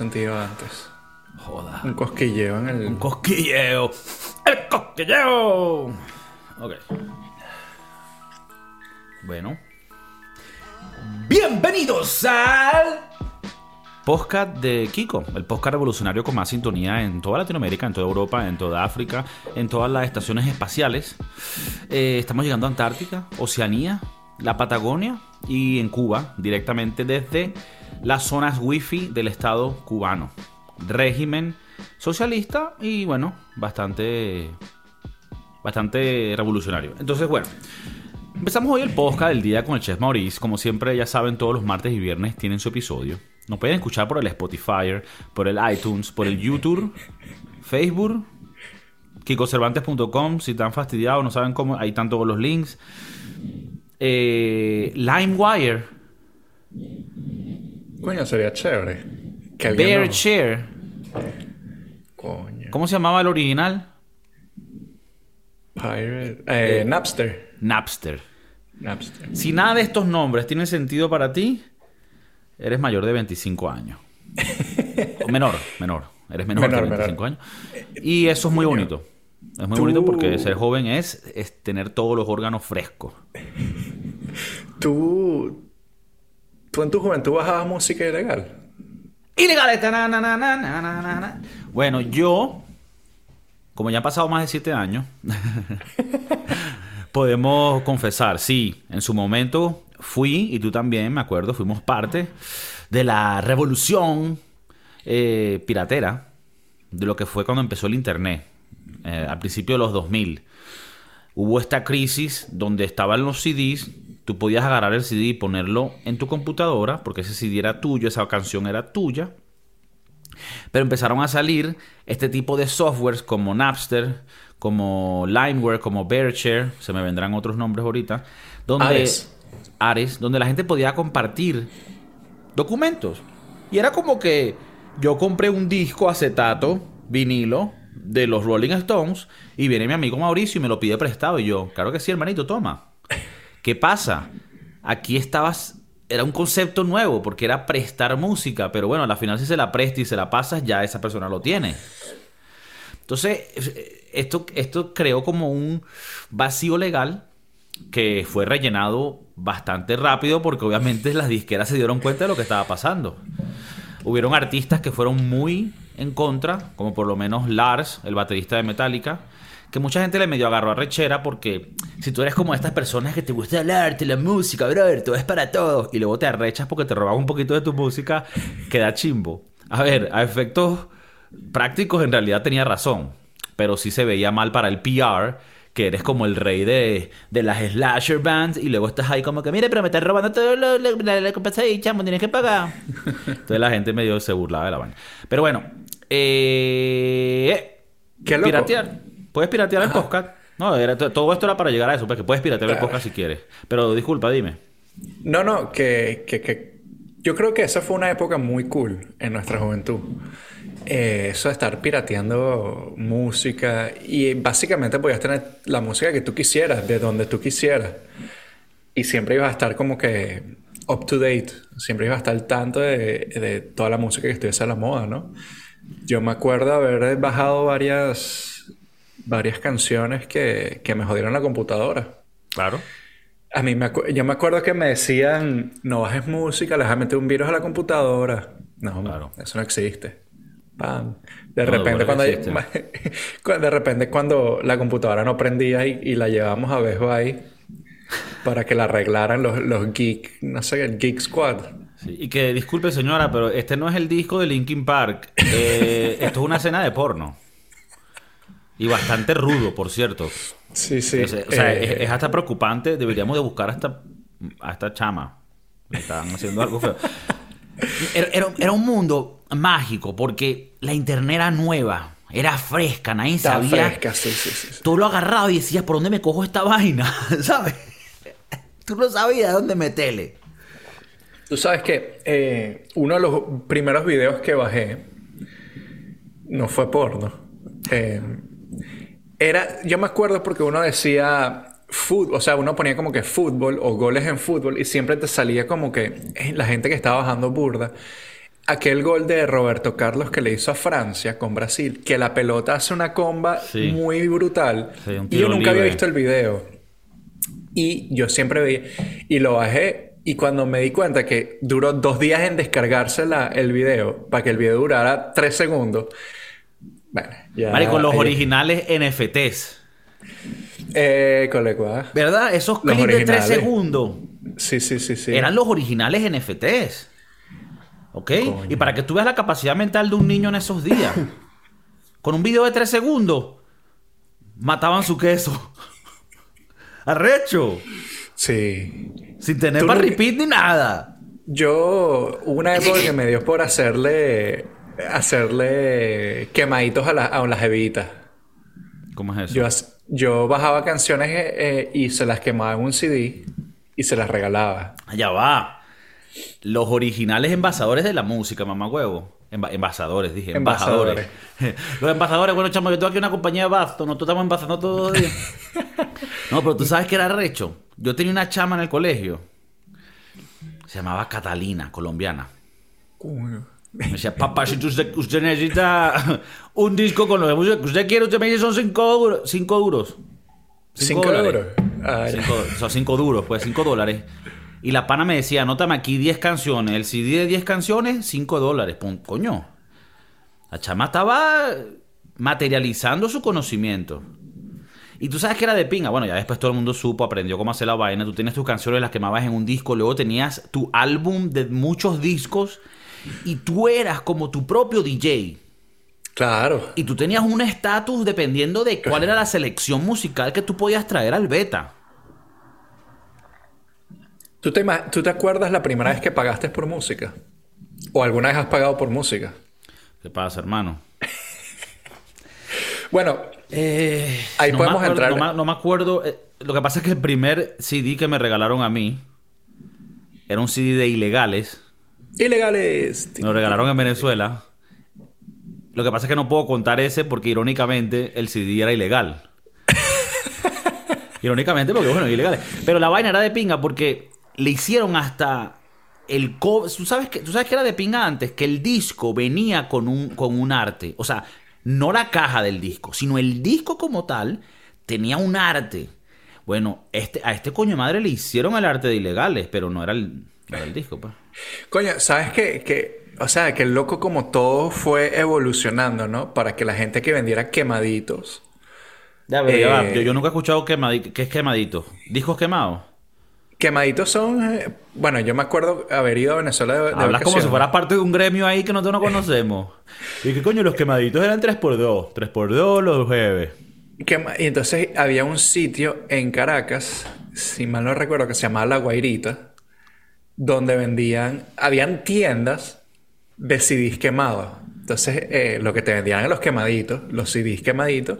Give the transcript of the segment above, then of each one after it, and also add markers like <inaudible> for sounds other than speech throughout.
sentido antes. Joda. Un cosquilleo en el. Un cosquilleo. ¡El cosquilleo! Ok. Bueno. Bienvenidos al podcast de Kiko, el podcast revolucionario con más sintonía en toda Latinoamérica, en toda Europa, en toda África, en todas las estaciones espaciales. Eh, estamos llegando a Antártica, Oceanía, la Patagonia y en Cuba, directamente desde las zonas wifi del Estado cubano. Régimen socialista y bueno, bastante, bastante revolucionario. Entonces, bueno. Empezamos hoy el podcast del día con el chef Maurice. Como siempre, ya saben, todos los martes y viernes tienen su episodio. Nos pueden escuchar por el Spotify, por el iTunes, por el YouTube, Facebook, kikocervantes.com. Si están fastidiados, no saben cómo, ahí están todos los links. Eh, LimeWire, Coño, sería chévere. Que Bear nos- Share. Coño. ¿Cómo se llamaba el original? Pirate. Eh, Napster. Napster. Napster. Si nada de estos nombres tienen sentido para ti, eres mayor de 25 años. <laughs> O menor, menor. Eres menor, Menor, de 25 menor. años. Y eso es muy bonito. Es muy Tú- bonito porque ser joven es, es tener todos los órganos frescos. ¿Tú. ¿Tú en tu juventud bajabas música ilegal? Ilegal. Na, na, na, bueno, yo, como ya han pasado más de siete años, <laughs> podemos confesar, sí, en su momento fui, y tú también, me acuerdo, fuimos parte de la revolución eh, piratera, de lo que fue cuando empezó el Internet, eh, al principio de los 2000. Hubo esta crisis donde estaban los CDs tú podías agarrar el CD y ponerlo en tu computadora, porque ese CD era tuyo, esa canción era tuya. Pero empezaron a salir este tipo de softwares como Napster, como Limeware, como Bearshare, se me vendrán otros nombres ahorita, donde Ares. Ares, donde la gente podía compartir documentos. Y era como que yo compré un disco acetato, vinilo, de los Rolling Stones, y viene mi amigo Mauricio y me lo pide prestado. Y yo, claro que sí, hermanito, toma. ¿Qué pasa? Aquí estabas. Era un concepto nuevo porque era prestar música, pero bueno, al final si se la presta y se la pasas, ya esa persona lo tiene. Entonces, eh, esto, esto creó como un vacío legal que fue rellenado bastante rápido porque obviamente las disqueras se dieron cuenta de lo que estaba pasando. Hubieron artistas que fueron muy en contra, como por lo menos Lars, el baterista de Metallica, que mucha gente le medio agarró a rechera porque si tú eres como estas personas que te gusta el arte, la música, brother, todo es para todos, y luego te arrechas porque te roban un poquito de tu música, queda chimbo. A ver, a efectos prácticos en realidad tenía razón, pero sí se veía mal para el PR que eres como el rey de, de las slasher bands y luego estás ahí como que, mire, pero me estás robando todo lo, lo- la, ahí, chamo, tienes que pagar. <laughs> Entonces la gente medio se burlaba de la vaina. Pero bueno, eh, Qué loco. piratear. Puedes piratear el podcast. No, era, to- todo esto era para llegar a eso, porque puedes piratear el Claro. podcast si quieres. Pero disculpa, dime. No, no, que, que, que- yo creo que esa fue una época muy cool en nuestra juventud. Eh, eso de estar pirateando música y básicamente podías tener la música que tú quisieras, de donde tú quisieras. Y siempre ibas a estar como que up to date, siempre ibas a estar al tanto de, de toda la música que estuviese a la moda, ¿no? Yo me acuerdo haber bajado varias, varias canciones que, que me jodieron la computadora. Claro. A mí me yo me acuerdo que me decían, no bajes música, le vas a meter un virus a la computadora. No, Claro. eso no existe. Pam. De No, repente cuando, <laughs> de repente cuando la computadora no prendía y, y la llevamos a Best Buy para que la arreglaran los, los geek, no sé, el Geek Squad. Sí, y que disculpe señora, pero este no es el disco de Linkin Park. Eh, esto es una escena de porno. Y bastante rudo, por cierto. Sí, sí. O sea, o sea, Eh, es, es hasta preocupante. Deberíamos de buscar hasta a esta chama. Me Estaban haciendo algo feo. Era, era- era un mundo mágico porque la internet era nueva, era fresca, nadie está sabía. fresca, sí, sí, sí. sí. Tú lo agarrabas y decías, ¿por dónde me cojo esta vaina? <laughs> ¿Sabes? Tú no sabías dónde meterle. Tú sabes que eh, uno de los primeros videos que bajé no fue porno. Eh, era, yo me acuerdo porque uno decía fútbol, o sea, uno ponía como que fútbol o goles en fútbol y siempre te salía como que eh, la gente que estaba bajando burda. aquel gol de Roberto Carlos que le hizo a Francia con Brasil, que la pelota hace una comba Sí. muy brutal. Sí, un y yo nunca había visto el video. Y yo siempre vi, y lo bajé, y cuando me di cuenta que duró dos días en descargarse la- el video, para que el video durara tres segundos, bueno, ya... Marico, los ahí- originales NFTs. Eh, colegua. ¿Verdad? Esos Los clips de 3 originales. segundos. Sí, sí, sí, sí. Eran los originales NFTs. ¿Ok? Coño. Y para que tú veas la capacidad mental de un niño en esos días. <laughs> Con un video de 3 segundos. Mataban su queso. Arrecho. Sí. Sin tener para repeat ni nada. Yo, una época que me dio por hacerle, hacerle quemaditos a, la- a las evitas. ¿Cómo es eso? Yo, yo bajaba canciones eh, eh, y se las quemaba en un CD y se las regalaba. Allá va. Los originales envasadores de la música, mamá huevo. Enva- envasadores, dije. Envasadores. <laughs> Embajadores. Los envasadores, bueno, chamo, yo tengo aquí una compañía de basto. Nosotros estamos envasando todo el día. <laughs> No, pero tú sabes que era recho. Yo tenía una chama en el colegio. Se llamaba Catalina, colombiana. Me decía, papá, si usted, usted necesita un disco con lo de música que usted quiere, usted me dice son cinco, duros- cinco duros. ¿Cinco dólares. euros? Ay, Cinco, o sea, cinco duros, pues cinco dólares. Y la pana me decía, anótame aquí 10 canciones. El CD de 10 canciones, 5 dólares. Pum, coño. La chama estaba materializando su conocimiento. Y tú sabes que era de pinga. Bueno, ya después todo el mundo supo, aprendió cómo hacer la vaina. Tú tienes tus canciones, las quemabas en un disco. Luego tenías tu álbum de muchos discos. Y tú eras como tu propio DJ. Claro. Y tú tenías un estatus dependiendo de cuál era la selección musical que tú podías traer al beta. ¿Tú te, ¿Tú te acuerdas la primera vez que pagaste por música? ¿O alguna vez has pagado por música? ¿Qué pasa, hermano? <laughs> Bueno, Eh, Ahí no podemos acuerdo, entrar. No me, no me acuerdo. eh, lo que pasa es que el primer CD que me regalaron a mí era un CD de ilegales. Ilegales. Lo regalaron en Venezuela. Lo que pasa es que no puedo contar ese porque irónicamente el CD era ilegal. <laughs> irónicamente porque bueno, ilegal. Pero la vaina era de pinga porque le hicieron hasta el co- ¿Tú sabes que tú sabes que era de pinga antes que el disco venía con un con un arte, o sea, no la caja del disco, sino el disco como tal tenía un arte. Bueno, este, a este coño madre le hicieron el arte de ilegales, pero no era el, era el disco, pues. Coño, ¿sabes qué? Que, o sea, que el loco como todo fue evolucionando, ¿no? Para que la gente que vendiera quemaditos. Ya, pero ya va. Eh, Yo, yo nunca he escuchado quemadito. ¿Qué es quemadito? ¿Discos quemados? Quemaditos son... eh, bueno, yo me acuerdo haber ido a Venezuela de, de Hablas como si fueras parte de un gremio ahí que nosotros no conocemos. <laughs> ¿Y qué coño? Los quemaditos eran 3x2. 3x2 los jueves. Quema- Y entonces había un sitio en Caracas, si mal no recuerdo, que se llamaba La Guairita, donde vendían... Habían tiendas de CDs quemados. Entonces, eh, lo que te vendían eran los quemaditos, los CDs quemaditos.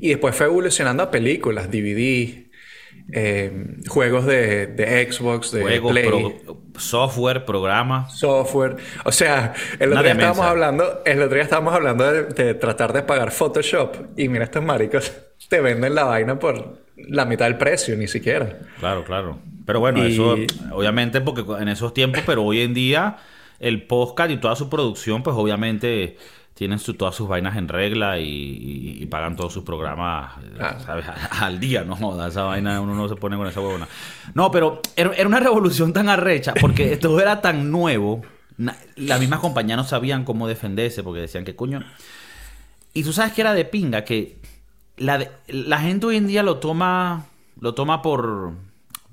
Y después fue evolucionando a películas, DVDs, eh, juegos de, de Xbox, de Juegos, Play, pro- software, programas. software. O sea, el otro, día estábamos hablando, el otro día estábamos hablando de, de tratar de pagar Photoshop. Y mira, estos maricos te venden la vaina por la mitad del precio, ni siquiera. Claro, claro. Pero bueno, Y- eso obviamente porque en esos tiempos, pero hoy en día el podcast y toda su producción, pues obviamente tienen su- todas sus vainas en regla y, y- y pagan todos sus programas, Claro. ¿sabes? <laughs> Al día, no joda, esa vaina uno no se pone con esa huevona. No, pero era, era una revolución tan arrecha porque esto era tan nuevo. Las mismas compañías no sabían cómo defenderse porque decían que coño. Y tú sabes que era de pinga, que la, de- la gente hoy en día lo toma, lo toma por,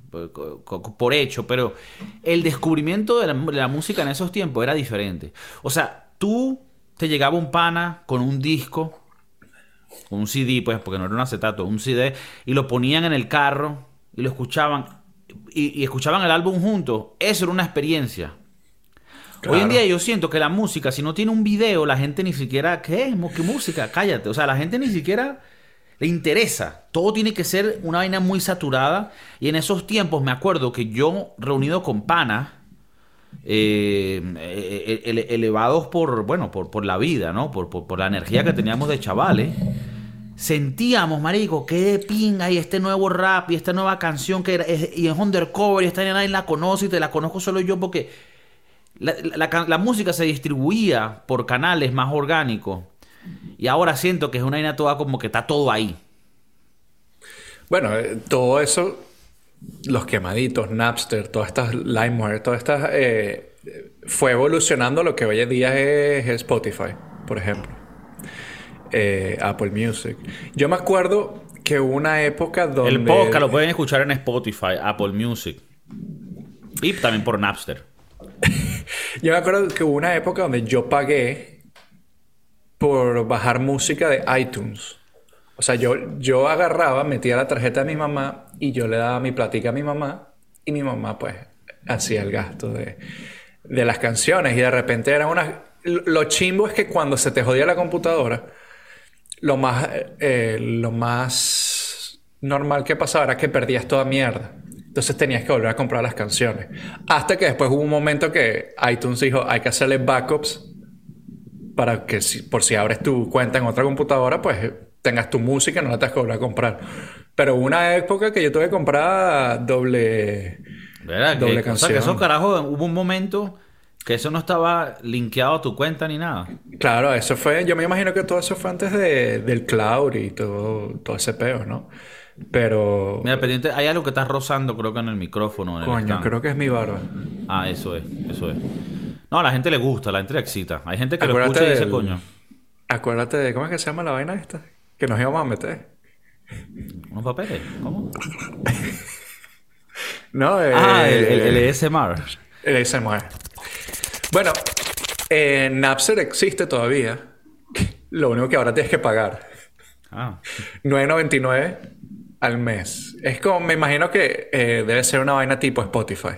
por, hecho, pero el descubrimiento de la, de la música en esos tiempos era diferente. O sea, tú te llegaba un pana con un disco, un CD, pues, porque no era un acetato, un CD, y lo ponían en el carro y lo escuchaban, y, y escuchaban el álbum juntos. Eso era una experiencia. Hoy en día yo siento que la música, si no tiene un video, la gente ni siquiera, ¿qué? ¿Qué música? Cállate. O sea, la gente ni siquiera le interesa. Todo tiene que ser una vaina muy saturada. Y en esos tiempos me acuerdo que yo, reunido con panas, eh, eh, ele- elevados por, bueno, por, por la vida, ¿no? Por, por, la energía que teníamos de chavales. Sentíamos, marico, qué de pinga y este nuevo rap y esta nueva canción que y es undercover y esta nadie la conoce y te la conozco solo yo porque la, la la música se distribuía por canales más orgánicos. Y ahora siento que es una vaina toda como que está todo ahí. Bueno, eh, todo eso, los quemaditos, Napster, todas estas LimeWire, todas estas, eh, fue evolucionando lo que hoy en día es Spotify, por ejemplo. Eh, Apple Music. Yo me acuerdo que hubo una época donde... El podcast lo pueden escuchar en Spotify, Apple Music. Y también por Napster. <laughs> Yo me acuerdo que hubo una época donde yo pagué por bajar música de iTunes. O sea, yo, yo agarraba, metía la tarjeta de mi mamá y yo le daba mi platica a mi mamá y mi mamá pues hacía el gasto de, de las canciones y de repente era una... Lo chimbo es que cuando se te jodía la computadora, lo más, eh, lo más normal que pasaba era que perdías toda mierda. Entonces tenías que volver a comprar las canciones. Hasta que después hubo un momento que iTunes dijo, hay que hacerle backups para que si- por si abres tu cuenta en otra computadora, pues tengas tu música y no la tengas que volver a comprar. Pero hubo una época que yo tuve que comprar doble... ¿Verdad? Doble que, o sea, que canción. esos carajos, hubo un momento que eso no estaba linkeado a tu cuenta ni nada. Claro, eso fue... Yo me imagino que todo eso fue antes de- del cloud y todo, todo ese peo, ¿no? Pero... Mira, pendiente, hay algo que estás rozando, creo que en el micrófono. en el Coño, stand. creo que es mi barba. Ah, eso es, eso es. No, a la gente le gusta, a la gente le excita. Hay gente que lo Acuérdate escucha y dice, del- coño, Acuérdate de... ¿Cómo es que se llama la vaina esta? Que nos íbamos a meter. unos papeles. ¿Cómo? <laughs> No, eh, Ah, el, el, el. El. Bueno, eh, Napster existe todavía. Lo único que ahora tienes que pagar. Ah. 9.99 al mes. Es como, me imagino que eh, debe ser una vaina tipo Spotify.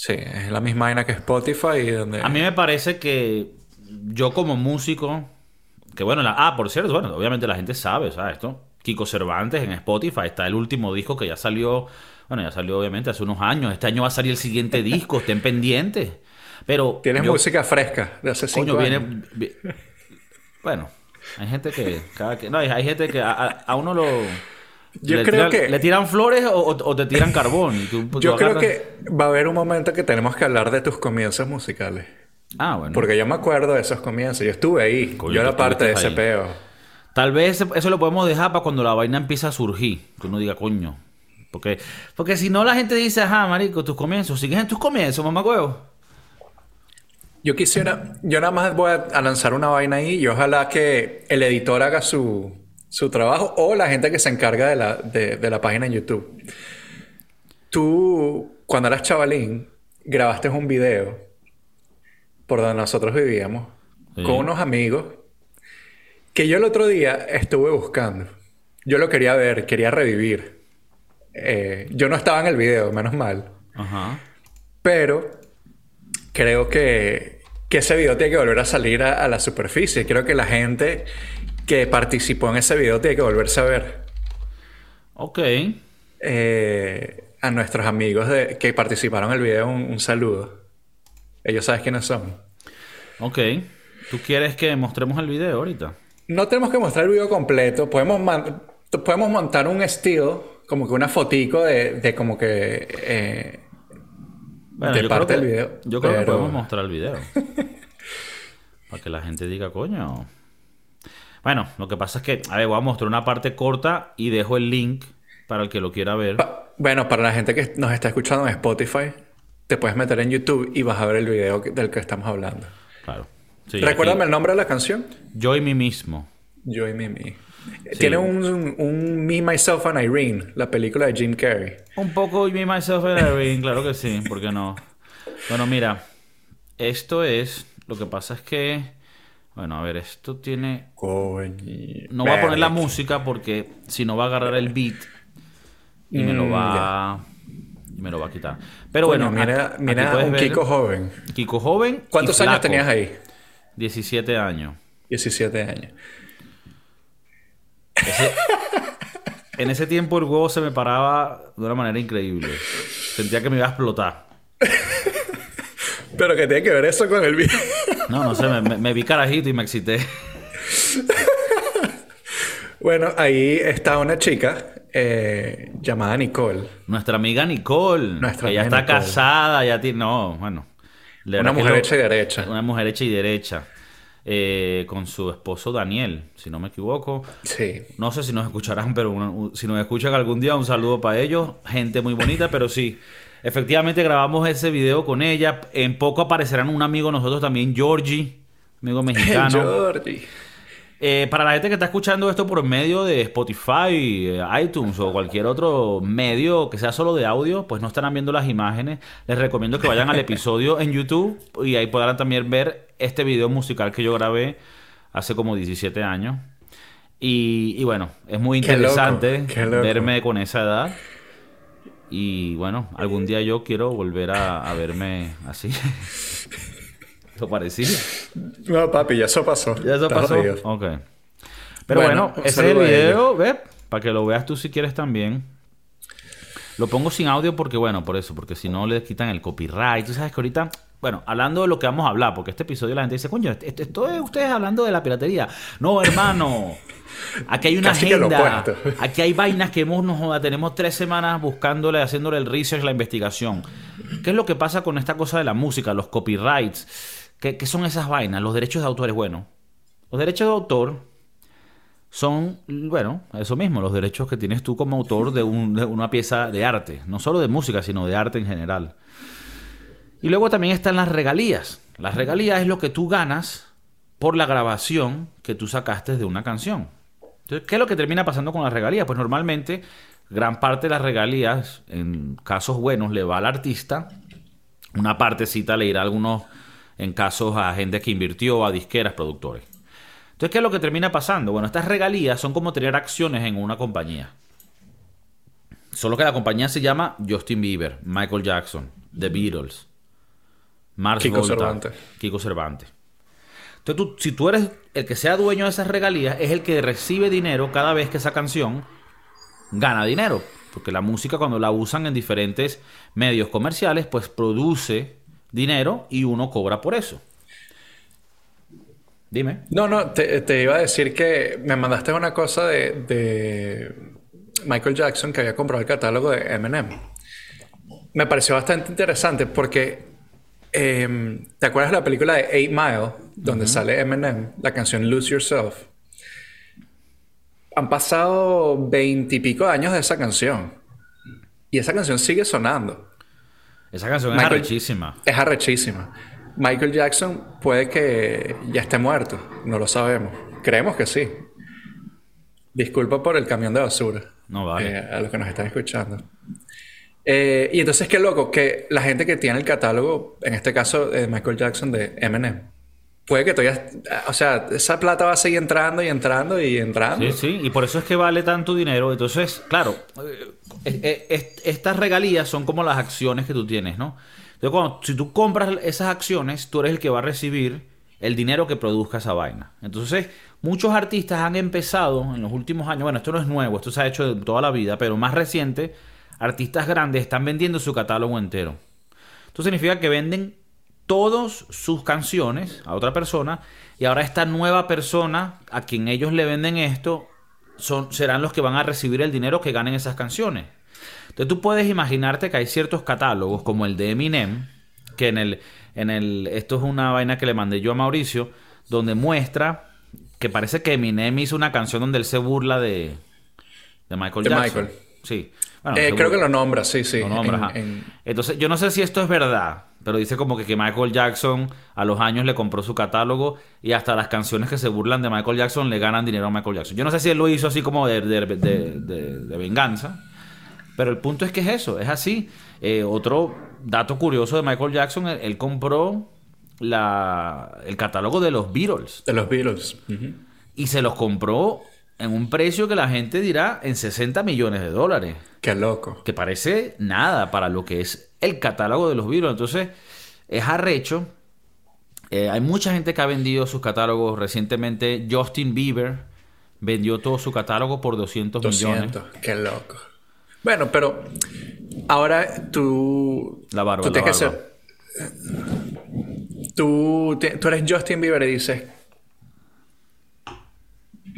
Sí, es la misma vaina que Spotify y donde... A mí me parece que yo como músico, que bueno, la- ah, por cierto, bueno, obviamente la gente sabe, ¿sabes? Esto, Kiko Cervantes en Spotify está el último disco que ya salió, bueno, ya salió obviamente hace unos años. Este año va a salir el siguiente disco, estén pendientes. Pero Tienes yo- música fresca de hace cinco Coño, años. viene. vi- Bueno, hay gente que. Cada que no, hay, gente que a uno lo. Yo le creo tiran, que- Le tiran flores o, te tiran carbón. y tú- tú Yo creo que va a haber un momento que tenemos que hablar de tus comienzos musicales. Ah, bueno. Porque yo me acuerdo de esos comienzos. Yo estuve ahí. Coño, yo era parte de ese ahí. peo. Tal vez eso lo podemos dejar para cuando la vaina empieza a surgir. Que uno diga, coño. Porque, porque si no, la gente dice, ajá, marico, tus comienzos. Sigues en tus comienzos, mamá huevo. Yo quisiera, yo nada más voy a lanzar una vaina ahí y ojalá que el editor haga su, su trabajo o la gente que se encarga de la, de, de la página en YouTube. Tú, cuando eras chavalín, grabaste un video por donde nosotros vivíamos Sí. con unos amigos que yo el otro día estuve buscando. Yo lo quería ver, quería revivir. Eh, yo no estaba en el video, menos mal. Ajá. Pero creo que, que ese video tiene que volver a salir a, a la superficie. Creo que la gente que participó en ese video tiene que volverse a ver. Ok. Eh, a nuestros amigos de- que participaron en el video, un, un saludo. Ellos saben quiénes son. Ok. ¿Tú quieres que mostremos el video ahorita? No tenemos que mostrar el video completo. Podemos, man- podemos montar un estilo, como que una fotico de, de como que... eh, Bueno, de yo parte creo que, del video, Yo creo que podemos mostrar el video. <laughs> para que la gente diga, coño. Bueno, lo que pasa es que, a ver, voy a mostrar una parte corta y dejo el link para el que lo quiera ver. Pa- bueno, para la gente que nos está escuchando en Spotify, te puedes meter en YouTube y vas a ver el video que- del que estamos hablando. Claro. Sí, Recuérdame aquí, el nombre de la canción. Yo y mí mismo. Yo y Mimi. Tiene un, un, un Me, Myself and Irene, la película de Jim Carrey. Un poco me, myself and Irene, claro que sí, ¿por qué no? Bueno, mira, esto es, lo que pasa es que, bueno, a ver, esto tiene, no voy a poner la música porque si no va a agarrar el beat y me lo Mm, va, y me lo va a quitar. Pero bueno, mira, aquí- mira aquí un ver Kiko joven. Kiko joven. y ¿Cuántos años tenías ahí? 17 años. 17 años. <laughs> En ese tiempo el huevo se me paraba de una manera increíble. Sentía que me iba a explotar. Pero que tiene que ver eso con el video. No, no sé, me, me- vi carajito y me excité. <laughs> bueno, ahí está una chica eh, llamada Nicole. Nuestra amiga Nicole. Nuestra que ya está Nicole. casada, ya tiene. No, bueno. Una mujer lo- hecha y derecha. Una mujer hecha y derecha. eh, con su esposo Daniel, si no me equivoco. Sí. No sé si nos escucharán, pero si nos escuchan algún día, un saludo para ellos. Gente muy bonita, pero sí. Efectivamente grabamos ese video con ella. En poco aparecerán un amigo nosotros también, Georgie, amigo <laughs> mexicano. Jordi. Eh, para la gente que está escuchando esto por medio de Spotify, eh, iTunes o cualquier otro medio que sea solo de audio, pues no estarán viendo las imágenes. Les recomiendo que vayan al episodio en YouTube y ahí podrán también ver este video musical que yo grabé hace como 17 años. Y, y bueno, es muy Qué loco, interesante qué loco. verme con esa edad. Y bueno, algún día yo quiero volver a, a verme así. <laughs> Lo parecido. No, papi, ya eso pasó. ¿Ya eso pasó? Ok. Pero Bueno, ese es el video, ve, para que lo veas tú si quieres también. Lo pongo sin audio porque, bueno, por eso, porque si no le quitan el copyright. Tú sabes que ahorita, bueno, hablando de lo que vamos a hablar, porque este episodio la gente dice, coño, esto, esto es ustedes hablando de la piratería. No, hermano. Aquí hay una Casi agenda. <laughs> Aquí hay vainas que hemos, no joda, tenemos tres semanas buscándole, haciéndole el research, la investigación. ¿Qué es lo que pasa con esta cosa de la música, los copyrights? ¿Qué, qué son esas vainas? Los derechos de autor es bueno. Los derechos de autor son, bueno, eso mismo, los derechos que tienes tú como autor de, un- de una pieza de arte. No solo de música, sino de arte en general. Y luego también están las regalías. Las regalías es lo que tú ganas por la grabación que tú sacaste de una canción. Entonces, ¿qué es lo que termina pasando con las regalías? Pues normalmente gran parte de las regalías, en casos buenos, le va al artista. Una partecita le irá a algunos, en casos a gente que invirtió, a disqueras, productores. Entonces, ¿qué es lo que termina pasando? Bueno, estas regalías son como tener acciones en una compañía. Solo que la compañía se llama Justin Bieber, Michael Jackson, The Beatles, Mars Kiko Volta, Cervantes. Kiko Cervantes. Entonces, tú- si tú eres el que sea dueño de esas regalías, es el que recibe dinero cada vez que esa canción gana dinero. Porque la música, cuando la usan en diferentes medios comerciales, pues produce dinero y uno cobra por eso. Dime. No, no, te, te iba a decir que me mandaste una cosa de, de Michael Jackson que había comprado el catálogo de Eminem. Me pareció bastante interesante porque em, ¿te acuerdas de la película de Eight Mile donde sale Eminem, la canción Lose Yourself? Han pasado veintipico años de esa canción y esa canción sigue sonando. Esa canción es arrechísima. Es arrechísima. Michael Jackson puede que ya esté muerto, no lo sabemos. Creemos que sí. Disculpa por el camión de basura. No vale. eh, a los que nos están escuchando. Eh, y entonces qué loco que la gente que tiene el catálogo, en este caso de Michael Jackson de Eminem, puede que todavía, o sea, esa plata va a seguir entrando y entrando y entrando. Sí, sí, y por eso es que vale tanto dinero. Entonces, claro, eh, eh, eh, estas regalías son como las acciones que tú tienes, ¿no? Entonces, cuando, si tú compras esas acciones, tú eres el que va a recibir el dinero que produzca esa vaina. Entonces, muchos artistas han empezado en los últimos años, bueno, esto no es nuevo, esto se ha hecho toda la vida, pero más reciente, artistas grandes están vendiendo su catálogo entero. Esto significa que venden todas sus canciones a otra persona y ahora esta nueva persona a quien ellos le venden esto son, serán los que van a recibir el dinero que ganen esas canciones. Entonces tú puedes imaginarte que hay ciertos catálogos como el de Eminem, que en el, en el, esto es una vaina que le mandé yo a Mauricio, donde muestra que parece que Eminem hizo una canción donde él se burla de, de Michael De Jackson. Michael. Sí. Bueno, Eh, creo que lo nombra, sí, sí. Lo nombra, en- ajá. en- Entonces, yo no sé si esto es verdad, pero dice como que, que Michael Jackson a los años le compró su catálogo y hasta las canciones que se burlan de Michael Jackson le ganan dinero a Michael Jackson. Yo no sé si él lo hizo así como de, de- de- de- de venganza, pero el punto es que es eso, es así. Eh, otro dato curioso de Michael Jackson, él, él compró la, el catálogo de los Beatles de los Beatles. Y se los compró en un precio que la gente dirá en 60 millones de dólares Qué loco. que parece nada para lo que es el catálogo de los Beatles. Entonces, es arrecho. Eh, hay mucha gente que ha vendido sus catálogos. Recientemente, Justin Bieber vendió todo su catálogo por 200, millones. 200. Qué loco. Bueno, pero ahora tú... La barba, Tú la tienes que barba. ser... Tú, tú eres Justin Bieber y dices...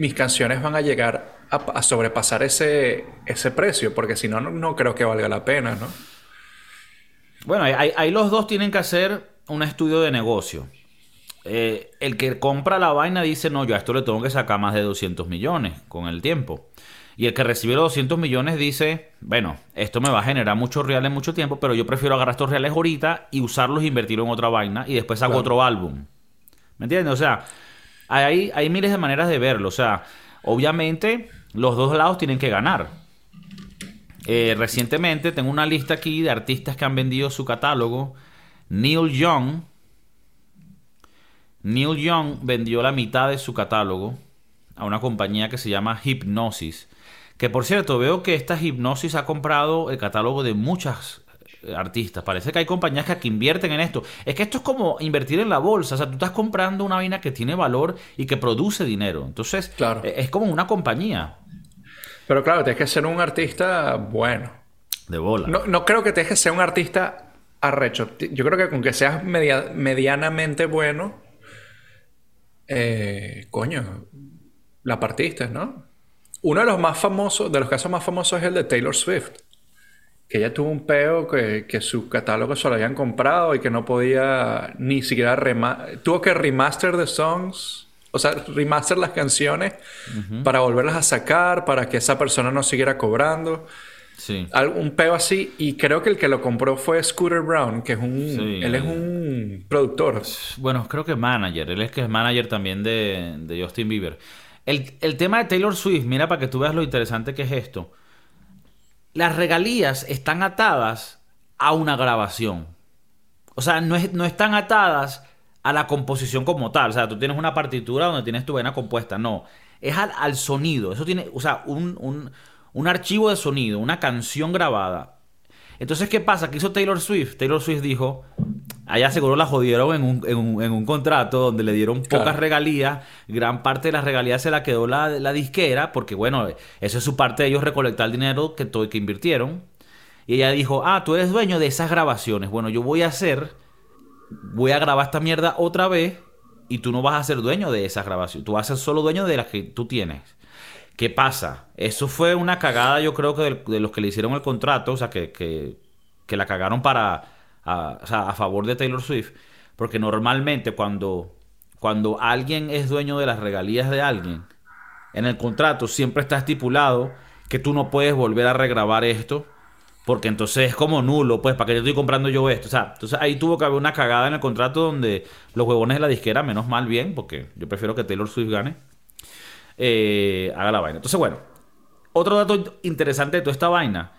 Mis canciones van a llegar a, a sobrepasar ese, ese precio, porque si no, no, no creo que valga la pena, ¿no? Bueno, ahí, los dos tienen que hacer un estudio de negocio. Eh, el que compra la vaina dice, no, yo a esto le tengo que sacar más de 200 millones con el tiempo. Y el que recibe los 200 millones dice, bueno, esto me va a generar muchos reales en mucho tiempo, pero yo prefiero agarrar estos reales ahorita y usarlos e invertirlos en otra vaina y después hago otro álbum. ¿Me entiendes? O sea, hay, hay miles de maneras de verlo. O sea, obviamente los dos lados tienen que ganar. Eh, recientemente tengo una lista aquí de artistas que han vendido su catálogo. Neil Young. Neil Young vendió la mitad de su catálogo a una compañía que se llama Hypnosis. Que por cierto, veo que esta hipnosis ha comprado el catálogo de muchas artistas. Parece que hay compañías que invierten en esto. Es que esto es como invertir en la bolsa. O sea, tú estás comprando una vaina que tiene valor y que produce dinero. Entonces, claro. Eh, es como una compañía. Pero claro, tienes que ser un artista bueno. De bola. No, creo que tienes que ser un artista arrecho. Yo creo que con que seas medianamente bueno, eh, coño, la partiste, ¿no? Uno de los más famosos, de los casos más famosos es el de Taylor Swift. Que ella tuvo un peo que, que su catálogo se lo habían comprado y que no podía ni siquiera tuvo que remaster the songs, o sea, remaster las canciones para volverlas a sacar, para que esa persona no siguiera cobrando. Sí. Un peo así. Y creo que el que lo compró fue Scooter Brown, que es un. él es un productor. Bueno, creo que manager. Él es que es manager también de, de Justin Bieber. El, tema de Taylor Swift, mira para que tú veas lo interesante que es esto. Las regalías están atadas a una grabación. O sea, no, no están atadas a la composición como tal. O sea, tú tienes una partitura donde tienes tu vena compuesta. No, es al, sonido. Eso tiene, o sea, un, un archivo de sonido, una canción grabada. Entonces, ¿qué pasa? ¿Qué hizo Taylor Swift? Taylor Swift dijo, Allá seguro la jodieron en un, en un, contrato donde le dieron pocas regalías. Gran parte de las regalías se la quedó la, la disquera, porque bueno, eso es su parte de ellos recolectar el dinero que, que invirtieron. Y ella dijo, ah, tú eres dueño de esas grabaciones. Bueno, yo voy a hacer, voy a grabar esta mierda otra vez y tú no vas a ser dueño de esas grabaciones. Tú vas a ser solo dueño de las que tú tienes. ¿Qué pasa? Eso fue una cagada, yo creo que de, los que le hicieron el contrato, o sea, que, que, que la cagaron para a, favor de Taylor Swift, porque normalmente cuando, cuando alguien es dueño de las regalías de alguien, en el contrato siempre está estipulado que tú no puedes volver a regrabar esto, porque entonces es como nulo, pues, ¿para que yo estoy comprando yo esto? O sea, entonces ahí tuvo que haber una cagada en el contrato donde los huevones de la disquera, menos mal bien, porque yo prefiero que Taylor Swift gane, eh, haga la vaina. Entonces, bueno, otro dato interesante de toda esta vaina.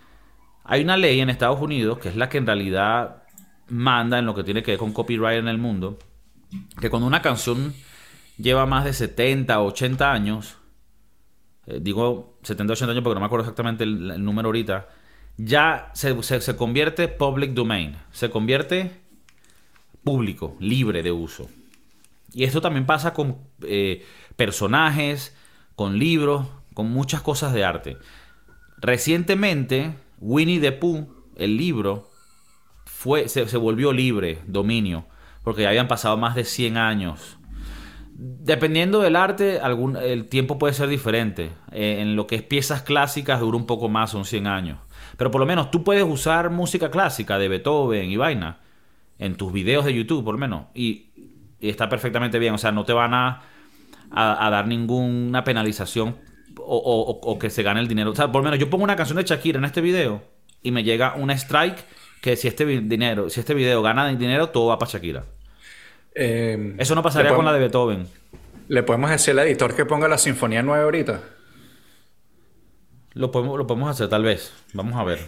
Hay una ley en Estados Unidos que es la que en realidad manda en lo que tiene que ver con copyright en el mundo, que cuando una canción lleva más de 70 o 80 años, eh, digo 70 o 80 años porque no me acuerdo exactamente el, número ahorita, ya se, se, convierte public domain, se convierte público, libre de uso. Y esto también pasa con eh, personajes, con libros, con muchas cosas de arte. Recientemente, Winnie the Pooh, el libro, fue, se, volvió libre, dominio, porque ya habían pasado más de 100 años. Dependiendo del arte, algún, el tiempo puede ser diferente. Eh, en lo que es piezas clásicas dura un poco más, son 100 años. Pero por lo menos tú puedes usar música clásica de Beethoven y vaina en tus videos de YouTube, por lo menos. Y, está perfectamente bien. O sea, no te van a, a, dar ninguna penalización o, o, que se gane el dinero. O sea, por lo menos yo pongo una canción de Shakira en este video y me llega una strike que si este dinero, si este video gana dinero, todo va para Shakira. Eh, Eso no pasaría con la de Beethoven. ¿Le podemos decir al editor que ponga la Sinfonía 9 ahorita? Lo podemos, lo podemos hacer, tal vez. Vamos a ver.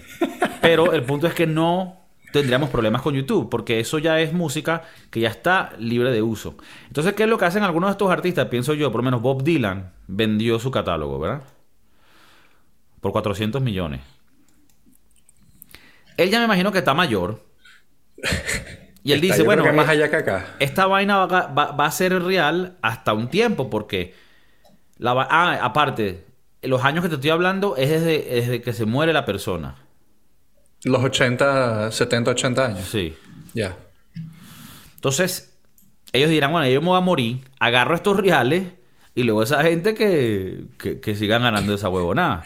Pero el punto es que no tendríamos problemas con YouTube, porque eso ya es música que ya está libre de uso. Entonces, ¿qué es lo que hacen algunos de estos artistas? Pienso yo, por lo menos Bob Dylan vendió su catálogo, ¿verdad? Por 400 millones. Él ya me imagino que está mayor. Y él dice, bueno, más allá que acá. esta vaina va, a ser real hasta un tiempo porque... La, ah, aparte, los años que te estoy hablando es desde, desde que se muere la persona. Los 80, 70, 80 años. Sí. Ya. Entonces, ellos dirán, bueno, yo me voy a morir, agarro estos reales y luego esa gente que, que, que sigan ganando esa huevonada.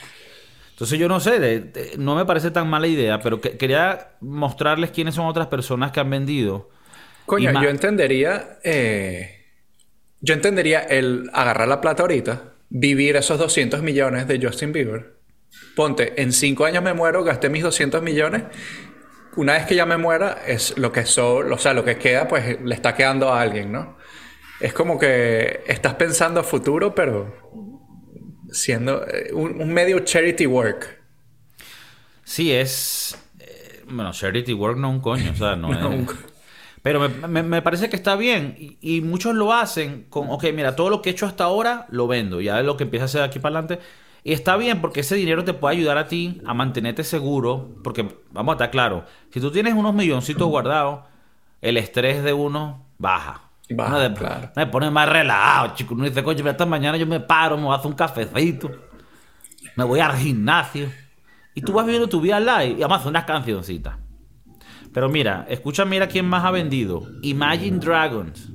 Entonces yo no sé, no me parece tan mala idea, pero quería mostrarles quiénes son otras personas que han vendido Coño, yo entendería. eh, yo entendería el agarrar la plata ahorita, vivir esos 200 millones de Justin Bieber. Ponte, en 5 años me muero, gasté mis 200 millones. Una vez que ya me muera, es lo que so- o sea, lo que queda, pues le está quedando a alguien, ¿no? Es como que estás pensando a futuro, pero siendo eh, un, un medio charity work. Sí, es. eh, bueno, charity work no un coño, o sea, no, <laughs> No, es. un- Pero me, me- me parece que está bien. Y, y muchos lo hacen con, ok, mira, todo lo que he hecho hasta ahora lo vendo. Ya es lo que empieza a hacer de aquí para adelante. Y está bien porque ese dinero te puede ayudar a ti a mantenerte seguro. Porque, vamos a estar claros, si tú tienes unos milloncitos guardados, el estrés de uno baja. De- claro. Me pone más relajado, chico. Uno dice, coño, mira, esta mañana yo me paro, me voy a hacer un cafecito. Me voy al gimnasio. Y tú vas viviendo tu vida live y vamos a hacer unas cancioncitas. Pero mira, escucha, mira quién más ha vendido. Imagine Dragons.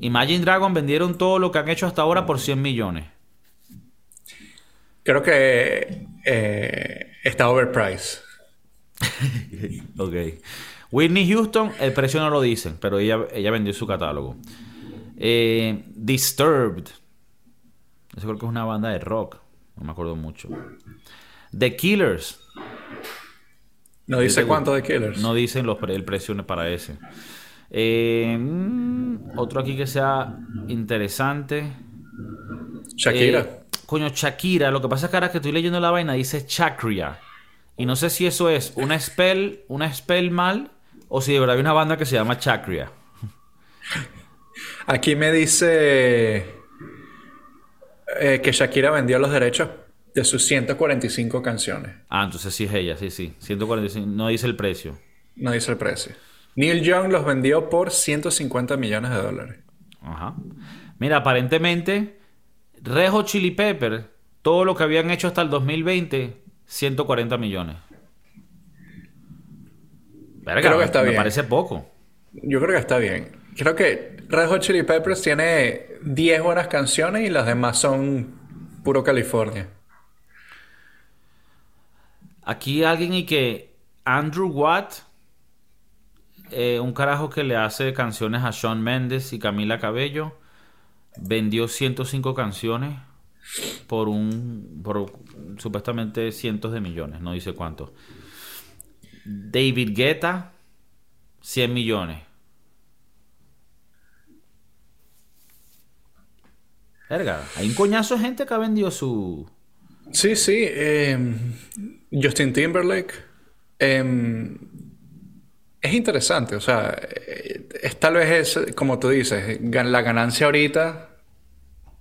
Imagine Dragons vendieron todo lo que han hecho hasta ahora por 100 millones. Creo que eh, está overpriced. <laughs> Ok. Whitney Houston, el precio no lo dicen, pero ella, ella vendió su catálogo. Eh, Disturbed. Eso creo que es una banda de rock. No me acuerdo mucho. The Killers. No dice cuánto de Killers. No dicen los el precio para ese. Eh, mm, otro aquí que sea interesante. Shakira. Eh, coño, Shakira. Lo que pasa es que ahora que estoy leyendo la vaina dice Chakria. Y no sé si eso es una spell, una spell mal o si de verdad hay una banda que se llama Chakria. <laughs> Aquí me dice eh, que Shakira vendió los derechos de sus 145 canciones. Ah, entonces sí es ella, sí, sí. 145. No dice el precio. No dice el precio. Neil Young los vendió por 150 millones de dólares. Ajá. Mira, aparentemente, Rejo Chili Pepper, todo lo que habían hecho hasta el 2020, 140 millones. Verga, Creo que está me bien. parece poco. Yo creo que está bien. Creo que Red Hot Chili Peppers tiene 10 buenas canciones y las demás son puro California. Aquí alguien y que Andrew Watt, eh, un carajo que le hace canciones a Shawn Mendes y Camila Cabello, vendió 105 canciones por un por supuestamente cientos de millones, no dice cuánto. David Guetta 100 millones. Verga, hay un coñazo de gente que ha vendido su Sí, sí. eh, Justin Timberlake. eh, es interesante, o sea, es, tal vez es, como tú dices, la ganancia ahorita,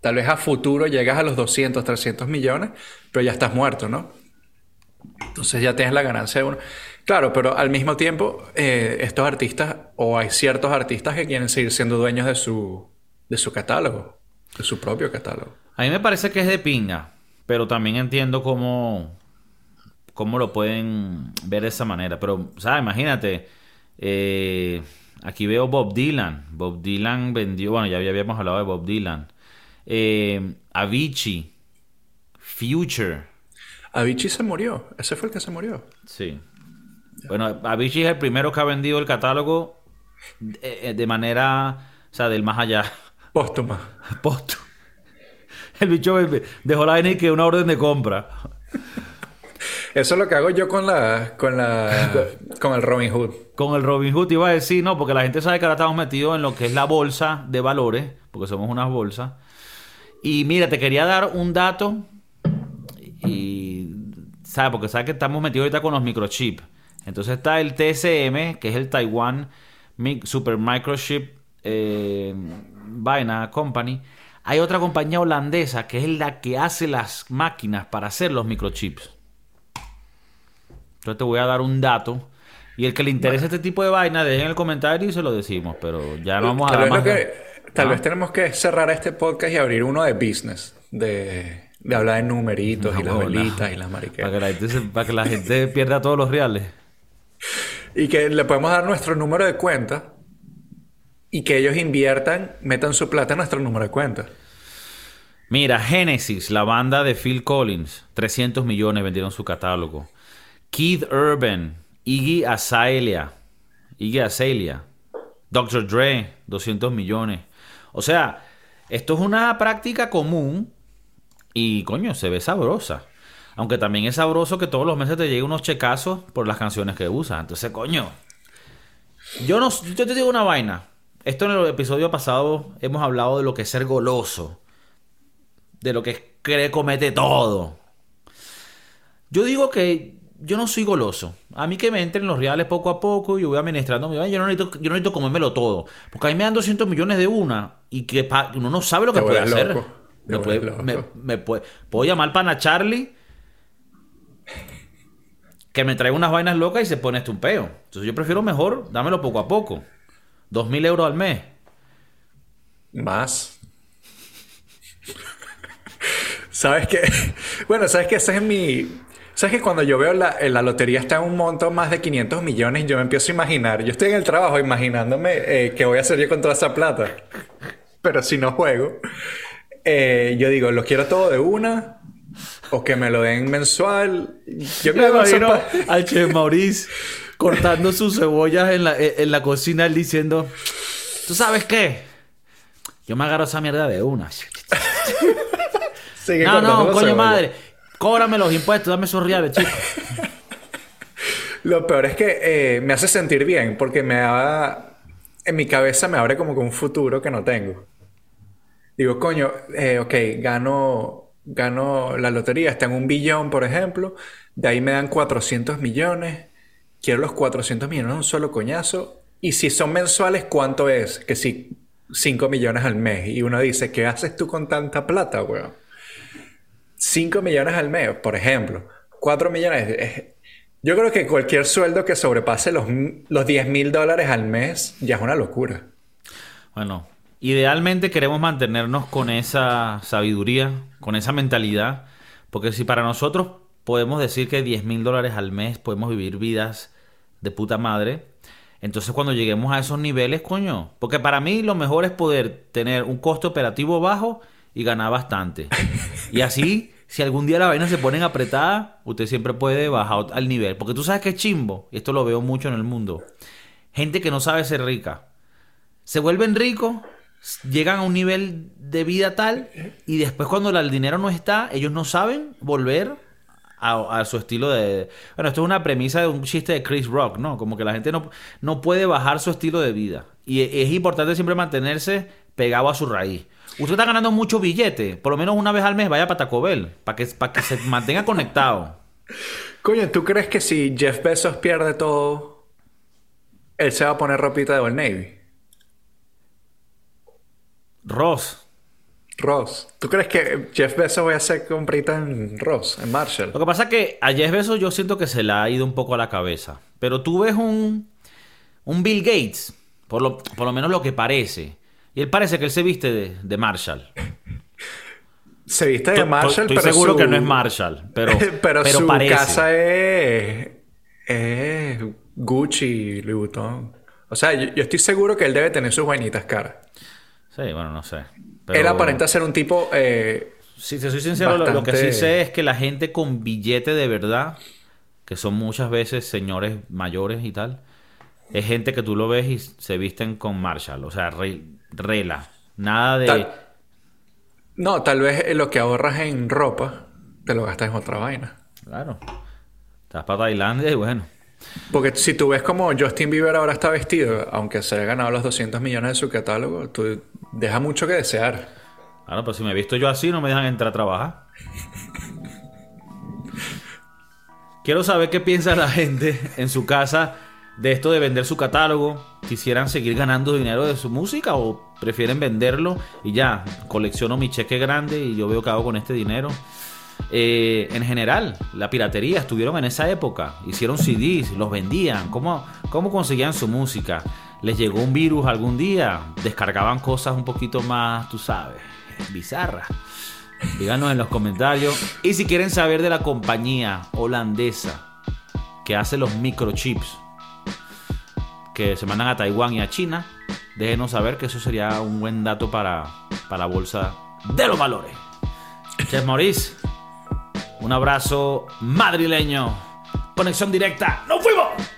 tal vez a futuro llegas a los 200, 300 millones, pero ya estás muerto, ¿no? Entonces ya tienes la ganancia de uno. Claro, pero al mismo tiempo, eh, estos artistas, o hay ciertos artistas que quieren seguir siendo dueños de su, de su catálogo, de su propio catálogo. A mí me parece que es de pinga, pero también entiendo cómo, cómo lo pueden ver de esa manera. Pero, ¿sabes? Imagínate, eh, aquí veo Bob Dylan. Bob Dylan vendió, bueno, ya habíamos hablado de Bob Dylan. Eh, Avicii, Future, Avicii se murió, ese fue el que se murió. sí. Bueno, Avicii es el primero que ha vendido el catálogo de, de manera, o sea, del más allá. <laughs> Póstuma. Posto. El bicho dejó la vaina que una orden de compra. Eso es lo que hago yo con la, con la, <laughs> con el Robin Hood. Con el Robin Hood iba a decir, no, porque la gente sabe que ahora estamos metidos en lo que es la bolsa de valores, porque somos unas bolsas. Y mira, te quería dar un dato, y, ¿sabes? Porque sabes que estamos metidos ahorita con los microchips. Entonces está el TSM, que es el Taiwan Super Microchip eh, Vaina Company. Hay otra compañía holandesa que es la que hace las máquinas para hacer los microchips. Entonces te voy a dar un dato. Y el que le interese este tipo de vaina, dejen en el comentario y se lo decimos. Pero ya no vamos a dar más. que- tal Ah. vez tenemos que cerrar este podcast y abrir uno de business, de, de hablar de numeritos y las no. velitas y las Para mariqueras. que, la gente se- para que la gente pierda todos los reales. Y que le podemos dar nuestro número de cuenta y que ellos inviertan, metan su plata en nuestro número de cuenta. Mira, Genesis, la banda de Phil Collins, 300 millones vendieron su catálogo. Keith Urban, Iggy Azalea, Iggy Azalea, Dr. Dre, 200 millones. O sea, esto es una práctica común y, coño, se ve sabrosa. Aunque también es sabroso que todos los meses te lleguen unos checazos por las canciones que usas. Entonces, coño. Yo no. Yo te digo una vaina. Esto en el episodio pasado hemos hablado de lo que es ser goloso. De lo que es querer comete todo. Yo digo que yo no soy goloso. A mí que me entren los reales poco a poco y yo voy administrando. Yo no necesito, yo no necesito comérmelo todo. Porque a mí me dan 200 millones de una y que uno no sabe lo que puede hacer. Me puede, me, puede, puedo llamar pana Charlie que me trae unas vainas locas y se pone este un peo. Entonces yo prefiero mejor dámelo poco a poco. Dos mil euros al mes. Más. ¿Sabes qué? Bueno, ¿sabes qué? Ese es mi... ¿Sabes que cuando yo veo la, la lotería está en un monto más de 500 millones, yo me empiezo a imaginar, yo estoy en el trabajo imaginándome eh, qué voy a hacer yo con toda esa plata. Pero si no juego, eh, yo digo, lo quiero todo de una o que me lo den mensual. Yo me, imagino al Che Maurice cortando sus cebollas en la, en la cocina, él diciendo: ¿Tú sabes qué? Yo me agarro esa mierda de una. no, no, coño madre. Cóbrame los impuestos, dame esos reales, chico. Lo peor es que eh, me hace sentir bien porque me da. En mi cabeza me abre como que un futuro que no tengo. Digo, coño, eh, ok, gano gano la lotería, está en un billón, por ejemplo, de ahí me dan 400 millones, quiero los 400 millones en un solo coñazo, y si son mensuales, ¿cuánto es? Que si 5 millones al mes, y uno dice, ¿qué haces tú con tanta plata, weón? 5 millones al mes, por ejemplo, 4 millones, yo creo que cualquier sueldo que sobrepase los, los 10 mil dólares al mes ya es una locura. Bueno, Idealmente queremos mantenernos con esa sabiduría, con esa mentalidad, porque si para nosotros podemos decir que 10 mil dólares al mes podemos vivir vidas de puta madre, entonces cuando lleguemos a esos niveles, coño, porque para mí lo mejor es poder tener un costo operativo bajo y ganar bastante. Y así, si algún día la vaina se pone apretada, usted siempre puede bajar al nivel. Porque tú sabes que es chimbo, y esto lo veo mucho en el mundo. Gente que no sabe ser rica. Se vuelven ricos llegan a un nivel de vida tal y después cuando el dinero no está, ellos no saben volver a, su estilo de... Bueno, esto es una premisa de un chiste de Chris Rock, ¿no? Como que la gente no, no puede bajar su estilo de vida. Y e, es importante siempre mantenerse pegado a su raíz. Usted está ganando mucho billete, por lo menos una vez al mes vaya para Taco Bell, para que, para que se mantenga <laughs> conectado. Coño, ¿tú crees que si Jeff Bezos pierde todo, él se va a poner ropita de Old Navy? Ross. Ross. ¿Tú crees que Jeff Bezos va a hacer comprita en Ross, en Marshall? Lo que pasa es que a Jeff Bezos yo siento que se le ha ido un poco a la cabeza. Pero tú ves un, un Bill Gates, por lo, por lo menos lo que parece. Y él parece que él se viste de, Marshall. Se viste de Marshall, estoy seguro que no es Marshall, pero, <laughs> pero, su casa es, es Gucci, Louis Vuitton. O sea, yo, yo, estoy seguro que él debe tener sus vainitas caras. Sí, bueno, no sé. Él aparenta ser un tipo. Eh, si te soy sincero, lo, que sí sé es que la gente con billete de verdad, que son muchas veces señores mayores y tal, es gente que tú lo ves y se visten con Marshall, o sea, rela. Nada de. No, tal vez lo que ahorras en ropa te lo gastas en otra vaina. Claro. Estás para Tailandia y bueno. Porque si tú ves como Justin Bieber ahora está vestido, aunque se haya ganado los 200 millones de su catálogo, tú deja mucho que desear. Claro, pues si me he visto yo así, no me dejan entrar a trabajar. Quiero saber qué piensa la gente en su casa de esto de vender su catálogo. ¿Quisieran seguir ganando dinero de su música o prefieren venderlo y ya, colecciono mi cheque grande y yo veo qué hago con este dinero? Eh, en general, la piratería estuvieron en esa época, hicieron CDs, los vendían, ¿cómo, cómo conseguían su música? ¿Les llegó un virus algún día? ¿Descargaban cosas un poquito más, tú sabes, bizarras? Díganos en los comentarios. Y si quieren saber de la compañía holandesa que hace los microchips que se mandan a Taiwán y a China, déjenos saber que eso sería un buen dato para, para la bolsa de los valores. Chef Maurice, un abrazo madrileño. Conexión directa. ¡Nos fuimos!